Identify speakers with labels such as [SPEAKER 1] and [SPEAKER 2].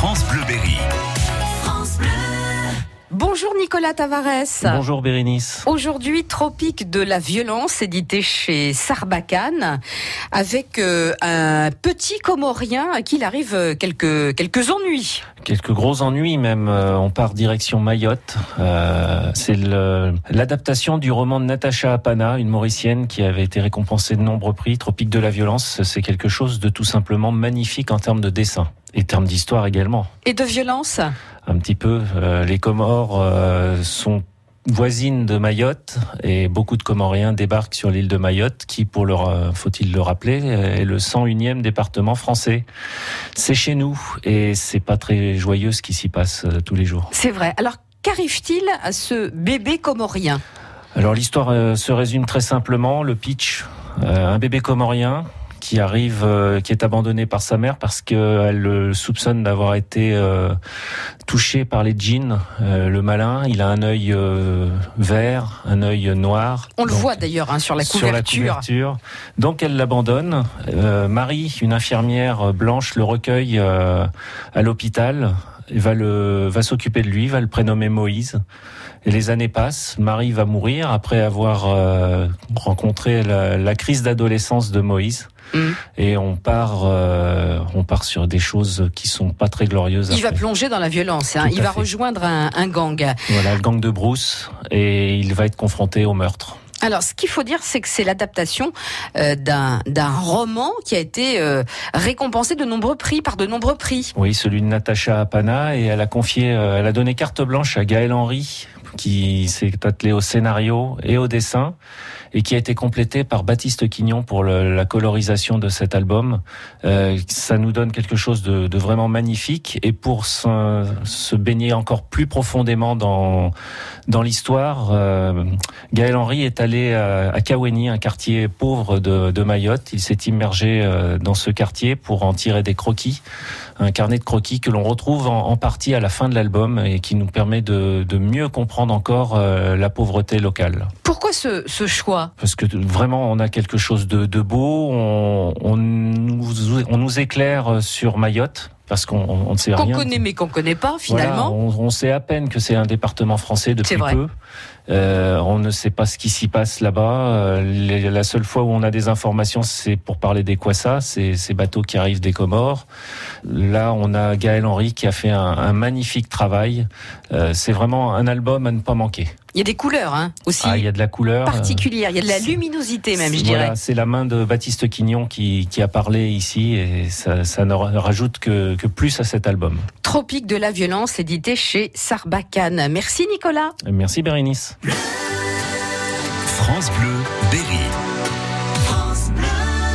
[SPEAKER 1] France Bleu Berry.
[SPEAKER 2] Bonjour Nicolas Tavares.
[SPEAKER 3] Bonjour Bérénice.
[SPEAKER 2] Aujourd'hui, Tropique de la violence, édité chez Sarbacane, avec euh, un petit Comorien à qui il arrive euh, quelques, quelques ennuis.
[SPEAKER 3] Quelques gros ennuis même. Euh, on part direction Mayotte. Euh, c'est l'adaptation du roman de Natacha Apana, une Mauricienne qui avait été récompensée de nombreux prix. Tropique de la violence, c'est quelque chose de tout simplement magnifique en termes de dessin et termes d'histoire également.
[SPEAKER 2] Et de violence?
[SPEAKER 3] Un petit peu. euh, les Comores euh, sont voisines de Mayotte et beaucoup de Comoriens débarquent sur l'île de Mayotte qui, pour le, ra- faut-il le rappeler, est le 101e département français. C'est chez nous et c'est pas très joyeux ce qui s'y passe euh, tous les jours.
[SPEAKER 2] C'est vrai. Alors, qu'arrive-t-il à ce bébé Comorien?
[SPEAKER 3] Alors l'histoire euh, se résume très simplement, le pitch, euh, un bébé comorien qui arrive, euh, qui est abandonné par sa mère parce qu'elle le soupçonne d'avoir été euh, touché par les djinns. Euh, le malin, il a un œil euh, vert, un œil noir.
[SPEAKER 2] On le voit d'ailleurs hein, sur la
[SPEAKER 3] sur la
[SPEAKER 2] couverture.
[SPEAKER 3] Donc elle l'abandonne. Euh, Marie, une infirmière blanche, le recueille euh, à l'hôpital. Va le va s'occuper de lui, va le prénommer Moïse. Et les années passent. Marie va mourir après avoir euh, rencontré la, la crise d'adolescence de Moïse.
[SPEAKER 2] Mm.
[SPEAKER 3] Et on part, euh, on part sur des choses qui sont pas très glorieuses.
[SPEAKER 2] Il va plonger dans la violence. hein. Il va
[SPEAKER 3] fait.
[SPEAKER 2] rejoindre un, un gang.
[SPEAKER 3] Voilà, le gang de Bruce, et il va être confronté au meurtre.
[SPEAKER 2] Alors, ce qu'il faut dire, c'est que c'est l'adaptation euh, d'un d'un roman qui a été euh, récompensé de nombreux prix par de nombreux prix.
[SPEAKER 3] Oui, celui de Natacha Apana et elle a confié, euh, elle a donné carte blanche à Gaël Henry qui s'est attelé au scénario et au dessin et qui a été complété par Baptiste Quignon pour la colorisation de cet album. Euh, ça nous donne quelque chose de, vraiment magnifique et pour se, baigner encore plus profondément dans dans l'histoire, euh, Gaël Henry est allé à, à Kaweni, un quartier pauvre de, Mayotte. Il s'est immergé euh, dans ce quartier pour en tirer des croquis, un carnet de croquis que l'on retrouve en, partie à la fin de l'album et qui nous permet de mieux comprendre encore euh, la pauvreté locale.
[SPEAKER 2] Pourquoi ce, ce choix?
[SPEAKER 3] Parce que vraiment, on a quelque chose de, de beau. On, on, nous, on nous éclaire sur Mayotte. Parce qu'on on ne sait
[SPEAKER 2] Qu'on
[SPEAKER 3] rien.
[SPEAKER 2] connaît mais qu'on connaît pas
[SPEAKER 3] Voilà,
[SPEAKER 2] finalement.
[SPEAKER 3] on, on sait à peine que c'est un département français depuis peu. Euh, on ne sait pas ce qui s'y passe là-bas. Euh, la seule fois où on a des informations, c'est pour parler des Kwassa, ces, ces bateaux qui arrivent des Comores. Là, on a Gaël Henry qui a fait un, un magnifique travail. Euh, c'est vraiment un album à ne pas manquer.
[SPEAKER 2] Il y a des couleurs hein, aussi
[SPEAKER 3] Ah, il y a de la couleur. euh,
[SPEAKER 2] particulières. Il y a de la
[SPEAKER 3] c'est-
[SPEAKER 2] luminosité même, je
[SPEAKER 3] voilà,
[SPEAKER 2] dirais.
[SPEAKER 3] c'est la main de Baptiste Quignon qui, qui a parlé ici et ça, ça ne ra- rajoute que, que plus à cet album.
[SPEAKER 2] Tropique de la violence, édité chez Sarbacane. Merci Nicolas.
[SPEAKER 3] Merci Bérénice.
[SPEAKER 1] France Bleu Berry.